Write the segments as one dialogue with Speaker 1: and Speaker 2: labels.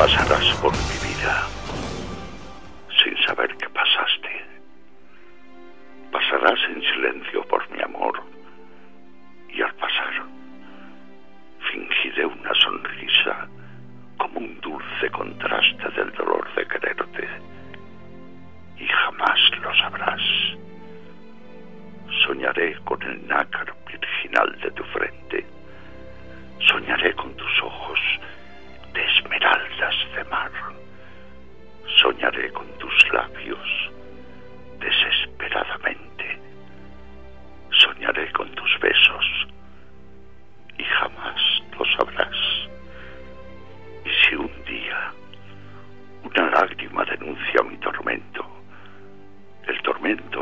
Speaker 1: Pasarás por mi vida sin saber que pasaste. Pasarás en silencio por mi amor y al pasar fingiré una sonrisa como un dulce contraste del dolor de quererte y jamás lo sabrás. Soñaré con el nácar virginal de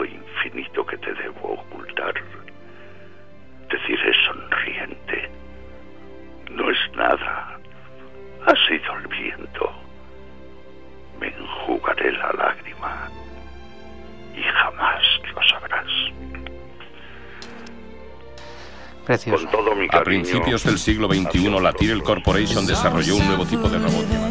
Speaker 1: infinito que te debo ocultar, deciré sonriente, no es nada, ha sido el viento, me enjugaré la lágrima y jamás lo sabrás.
Speaker 2: Precioso.
Speaker 1: Con todo mi
Speaker 3: A principios del siglo XXI, la Tyrrell Corporation desarrolló un nuevo tipo de robot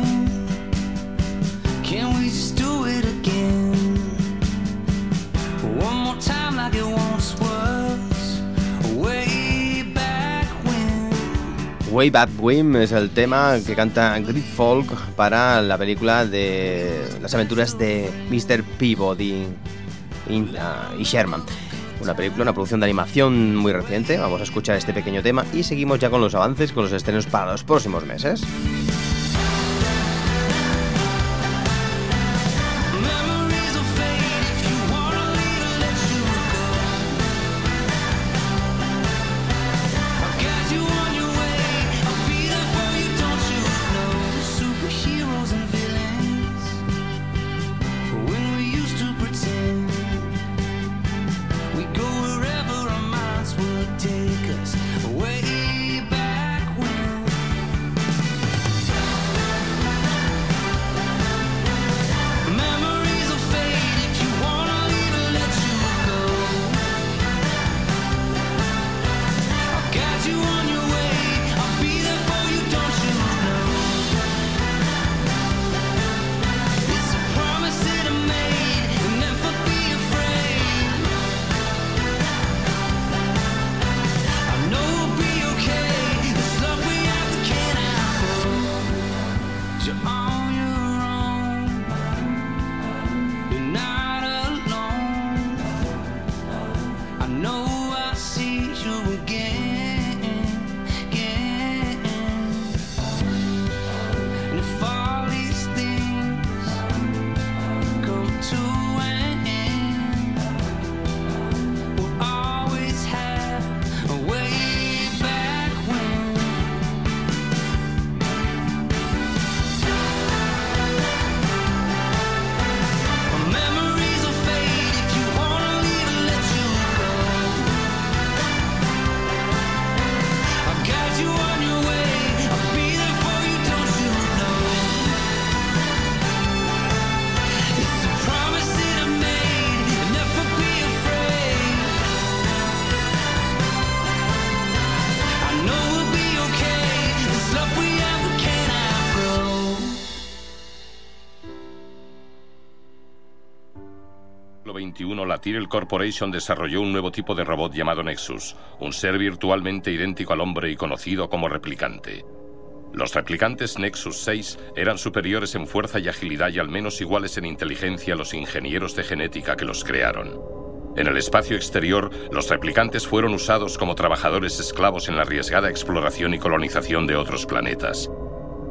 Speaker 4: Way Back
Speaker 2: Wim es el tema que canta Grid Folk para la película de las aventuras de Mr. Peabody ah, y Sherman. Una película, una producción de animación muy reciente. Vamos a escuchar este pequeño tema y seguimos ya con los avances, con los estrenos para los próximos meses.
Speaker 3: La Tyrrell Corporation desarrolló un nuevo tipo de robot llamado Nexus, un ser virtualmente idéntico al hombre y conocido como replicante. Los replicantes Nexus 6 eran superiores en fuerza y agilidad y al menos iguales en inteligencia a los ingenieros de genética que los crearon. En el espacio exterior, los replicantes fueron usados como trabajadores esclavos en la arriesgada exploración y colonización de otros planetas.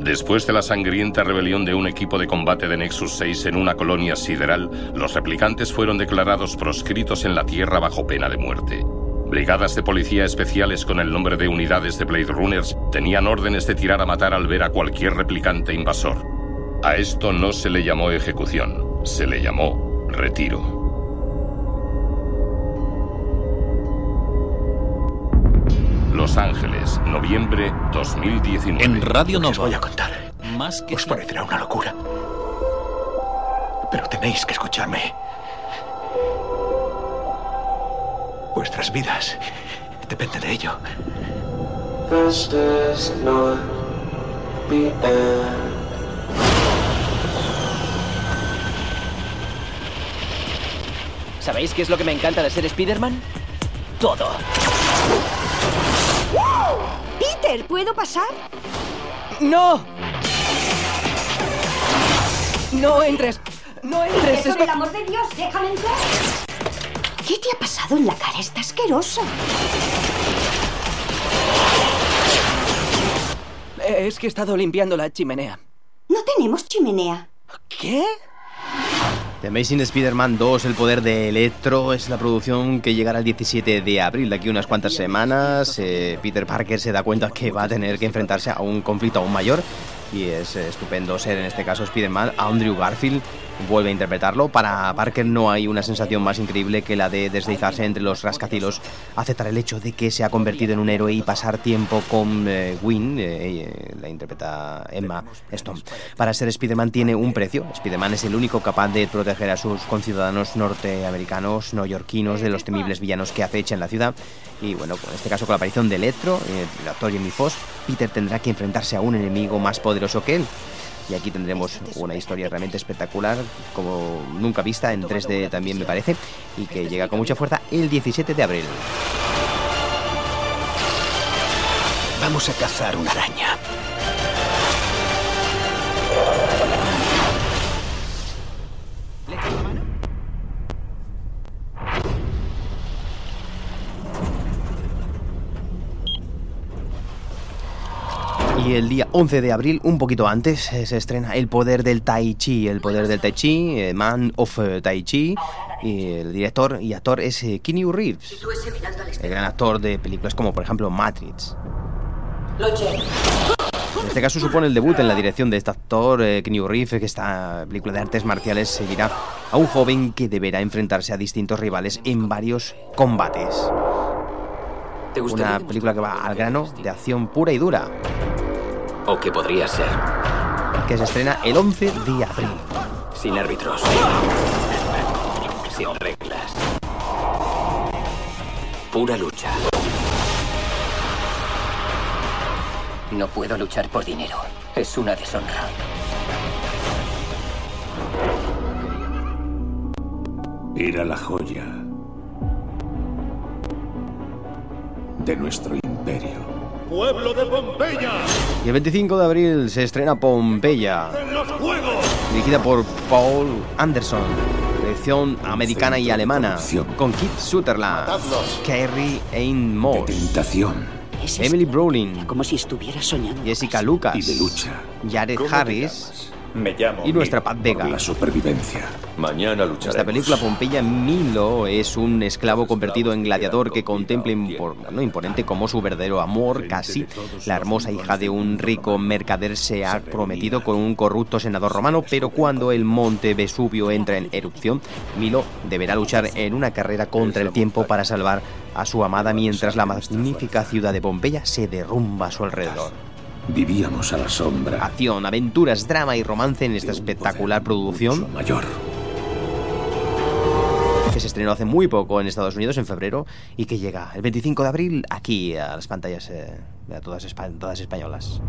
Speaker 3: Después de la sangrienta rebelión de un equipo de combate de Nexus 6 en una colonia sideral, los replicantes fueron declarados proscritos en la Tierra bajo pena de muerte. Brigadas de policía especiales con el nombre de unidades de Blade Runners tenían órdenes de tirar a matar al ver a cualquier replicante invasor. A esto no se le llamó ejecución, se le llamó retiro. Los Ángeles, noviembre 2019.
Speaker 5: En Radio
Speaker 6: que os
Speaker 5: Nova.
Speaker 6: voy a contar
Speaker 5: Más que
Speaker 6: os parecerá una locura. Pero tenéis que escucharme. Vuestras vidas dependen de ello.
Speaker 7: This does not the end.
Speaker 4: ¿Sabéis qué es lo que me encanta de ser Spider-Man? Todo.
Speaker 8: Peter, ¿puedo pasar?
Speaker 4: ¡No! ¡No entres! ¡No entres!
Speaker 8: Por
Speaker 4: espa-
Speaker 8: el amor de Dios, déjame entrar. ¿Qué te ha pasado en la cara? Está asquerosa.
Speaker 4: Es que he estado limpiando la chimenea.
Speaker 8: No tenemos chimenea.
Speaker 4: ¿Qué? The Amazing Spider-Man 2, El Poder de Electro, es la producción que llegará el 17 de abril, de aquí unas cuantas semanas. Eh, Peter Parker se da cuenta que va a tener que enfrentarse a un conflicto aún mayor y es estupendo ser en este caso Spider-Man. Andrew Garfield vuelve a interpretarlo. Para Parker no hay una sensación más increíble que la de deslizarse entre los rascacielos, aceptar el hecho de que se ha convertido en un héroe y pasar tiempo con eh, Gwen, eh, eh, la interpreta Emma Stone. Para ser Spider-Man tiene un precio. Spider-Man es el único capaz de proteger a sus conciudadanos norteamericanos, neoyorquinos, de los temibles villanos que acechan la ciudad. Y bueno, en este caso con la aparición de Electro, eh, el actor Jamie Foxx, Peter tendrá que enfrentarse a un enemigo más poderoso que él. Y aquí tendremos una historia realmente espectacular, como nunca vista, en 3D también me parece, y que llega con mucha fuerza el 17 de abril.
Speaker 6: Vamos a cazar una araña.
Speaker 4: Y el día 11 de abril, un poquito antes, eh, se estrena El Poder del Tai Chi. El Poder del Tai Chi, eh, Man of eh, Tai Chi. Y el director y actor es Keanu Reeves, el gran actor de películas como por ejemplo Matrix. En este caso supone el debut en la dirección de este actor, eh, Keanu Reeves, que esta película de artes marciales seguirá a un joven que deberá enfrentarse a distintos rivales en varios combates. Una película que va al grano, de acción pura y dura,
Speaker 9: O que podría ser.
Speaker 4: que se estrena el 11 de abril.
Speaker 9: Sin árbitros. Sin reglas. Pura lucha. No puedo luchar por dinero. Es una deshonra.
Speaker 10: Era la joya de nuestro imperio.
Speaker 11: ¡Pueblo de Pompeya!
Speaker 4: Y el 25 de abril se estrena Pompeya,
Speaker 11: ¡En los juegos!
Speaker 4: dirigida por Paul Anderson, dirección americana y alemana, con Keith Sutherland, Carrie Ann Moss,
Speaker 10: Tentación
Speaker 4: Emily Brolin,
Speaker 12: Como si estuviera soñando.
Speaker 4: Jessica Lucas,
Speaker 10: y de lucha.
Speaker 4: Jared
Speaker 10: ¿Cómo te
Speaker 4: Harris
Speaker 10: Me llamo
Speaker 4: y nuestra Vega.
Speaker 10: por La supervivencia. Mañana lucharemos.
Speaker 4: Esta película Pompeya Milo es un esclavo convertido en gladiador que contempla impor- no, imponente como su verdadero amor, casi la hermosa hija de un rico mercader se ha prometido con un corrupto senador romano, pero cuando el monte Vesubio entra en erupción, Milo deberá luchar en una carrera contra el tiempo para salvar a su amada mientras la magnífica ciudad de Pompeya se derrumba a su alrededor.
Speaker 10: Vivíamos a la sombra.
Speaker 4: Acción, aventuras, drama y romance en esta espectacular producción
Speaker 10: Mayor.
Speaker 4: que se estrenó hace muy poco en Estados Unidos, en febrero, y que llega el 25 de abril aquí a las pantallas eh, de todas, todas españolas.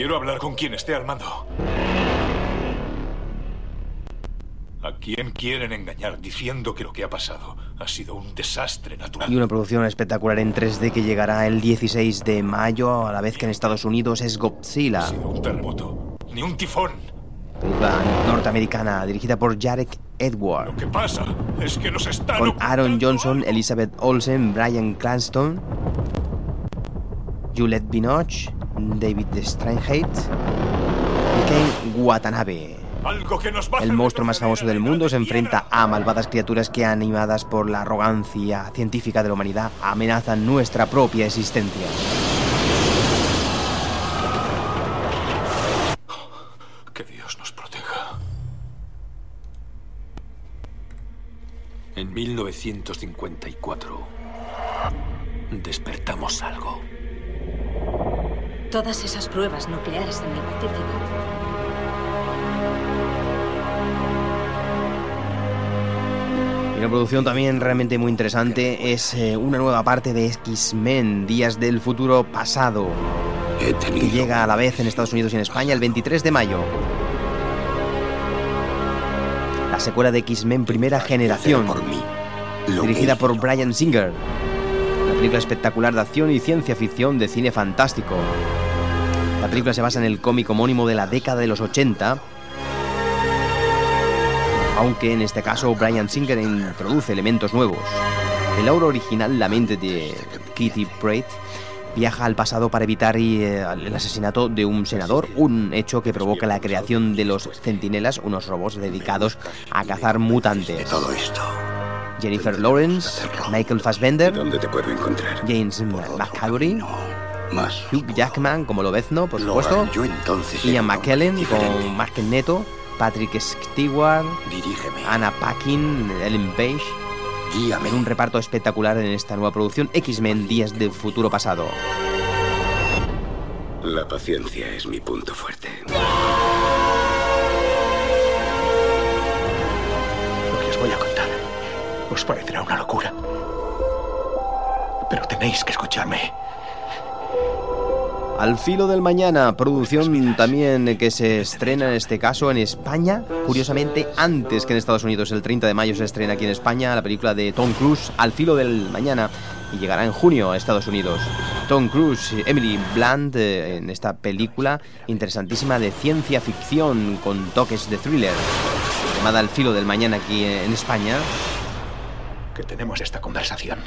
Speaker 11: Quiero hablar con quien esté al mando. ¿A quién quieren engañar diciendo que lo que ha pasado ha sido un desastre natural?
Speaker 4: Y una producción espectacular en 3D que llegará el 16 de mayo, a la vez que en Estados Unidos es Godzilla.
Speaker 11: Un terremoto, ni un tifón.
Speaker 4: película norteamericana dirigida por Jarek Edward.
Speaker 11: ¿Qué pasa? Es que nos están...
Speaker 4: Con Aaron Johnson, Elizabeth Olsen, Brian Cranston, Juliette Binoche, David Steinheit y Ken Watanabe. El monstruo más famoso del mundo se enfrenta a malvadas criaturas que, animadas por la arrogancia científica de la humanidad, amenazan nuestra propia existencia.
Speaker 11: Que Dios nos proteja.
Speaker 6: En 1954 despertamos algo.
Speaker 5: Todas esas pruebas nucleares en el Pacífico.
Speaker 4: Y una producción también realmente muy interesante es eh, una nueva parte de X-Men, Días del Futuro Pasado, que llega a la vez en Estados Unidos y en España el 23 de mayo. La secuela de X-Men Primera Generación, dirigida por Brian Singer. Una película espectacular de acción y ciencia ficción de cine fantástico. La película se basa en el cómic homónimo de la década de los 80, aunque en este caso Brian Singer introduce elementos nuevos. El aura original, la mente de Kitty Pryde, viaja al pasado para evitar eh, el asesinato de un senador, un hecho que provoca la creación de los centinelas, unos robots dedicados a cazar mutantes.
Speaker 10: Todo esto.
Speaker 4: Jennifer Lawrence, Michael Fassbender,
Speaker 10: ¿Dónde te puedo encontrar?
Speaker 4: James McAvoy,
Speaker 10: Más.
Speaker 4: Hugh Jackman como Lobezno, por
Speaker 10: Lo
Speaker 4: supuesto,
Speaker 10: haré yo entonces.
Speaker 4: Ian McKellen
Speaker 10: diferente.
Speaker 4: con Mark Neto, Patrick Stewart,
Speaker 10: Dirígeme.
Speaker 4: Anna Paquin, Ellen Page,
Speaker 10: Guíame.
Speaker 4: en un reparto espectacular en esta nueva producción X-Men Días del Futuro Pasado.
Speaker 10: La paciencia es mi punto fuerte.
Speaker 6: Os parecerá una locura. Pero tenéis que escucharme.
Speaker 4: Al filo del mañana, producción también que se estrena en este caso en España, curiosamente antes que en Estados Unidos. El 30 de mayo se estrena aquí en España la película de Tom Cruise, Al filo del mañana, y llegará en junio a Estados Unidos. Tom Cruise, Emily Blunt eh, en esta película interesantísima de ciencia ficción con toques de thriller, llamada Al filo del mañana aquí en España.
Speaker 6: Que tenemos esta conversación.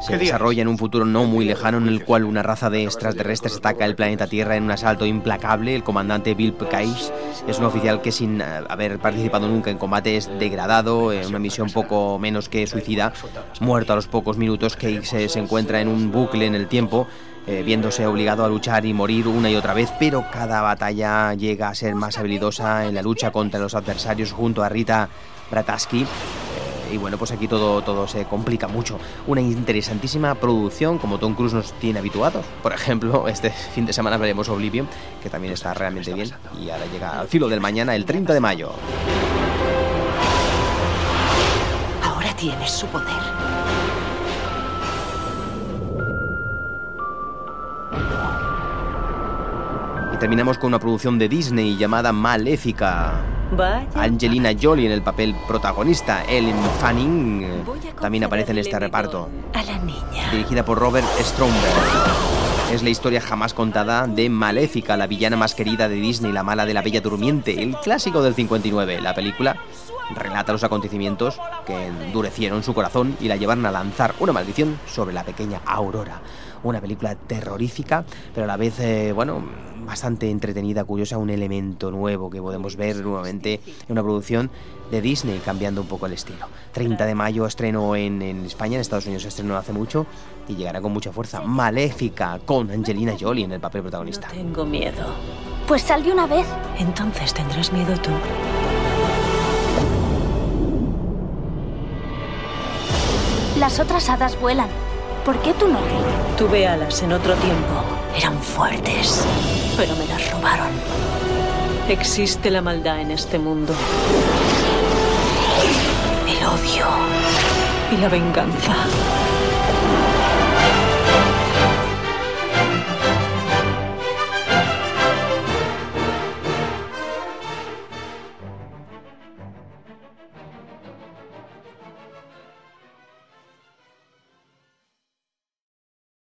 Speaker 4: se
Speaker 6: ¿Qué día
Speaker 4: desarrolla en un futuro no muy lejano en el cual una raza de extraterrestres ataca el planeta Tierra en un asalto implacable. El comandante Bill Pekais es un oficial que sin eh, haber participado nunca en combate es degradado en una misión poco menos que suicida, muerto a los pocos minutos que se, se encuentra en un bucle en el tiempo. eh, viéndose obligado a luchar y morir una y otra vez, pero cada batalla llega a ser más habilidosa en la lucha contra los adversarios junto a Rita Brataski. Y bueno, pues aquí todo, todo se complica mucho. Una interesantísima producción como Tom Cruise nos tiene habituados. Por ejemplo, este fin de semana veremos Oblivion, que también está realmente bien. Y ahora llega al filo del mañana, el 30 de mayo.
Speaker 5: Ahora tienes su poder.
Speaker 4: Y terminamos con una producción de Disney llamada Maléfica.
Speaker 5: Vaya.
Speaker 4: Angelina Jolie en el papel protagonista. Ellen Fanning eh, también aparece en este reparto.
Speaker 5: A la niña.
Speaker 4: dirigida por Robert Stromberg. Es la historia jamás contada de Maléfica, la villana más querida de Disney, la mala de la Bella Durmiente, el clásico del 59. La película relata los acontecimientos que endurecieron su corazón y la llevaron a lanzar una maldición sobre la pequeña Aurora. Una película terrorífica, pero a la vez, eh, bueno, bastante entretenida, curiosa, un elemento nuevo que podemos ver nuevamente en una producción de Disney, cambiando un poco el estilo. 30 de mayo estreno en, en España, en Estados Unidos estrenó hace mucho y llegará con mucha fuerza. Maléfica, con Angelina Jolie en el papel protagonista.
Speaker 5: Tengo miedo.
Speaker 8: Pues sal de una vez.
Speaker 5: Entonces tendrás miedo tú.
Speaker 8: Las otras hadas vuelan. ¿Por qué tú no?
Speaker 5: Tuve alas en otro tiempo. Eran fuertes, pero me las robaron. Existe la maldad en este mundo. El odio y la venganza.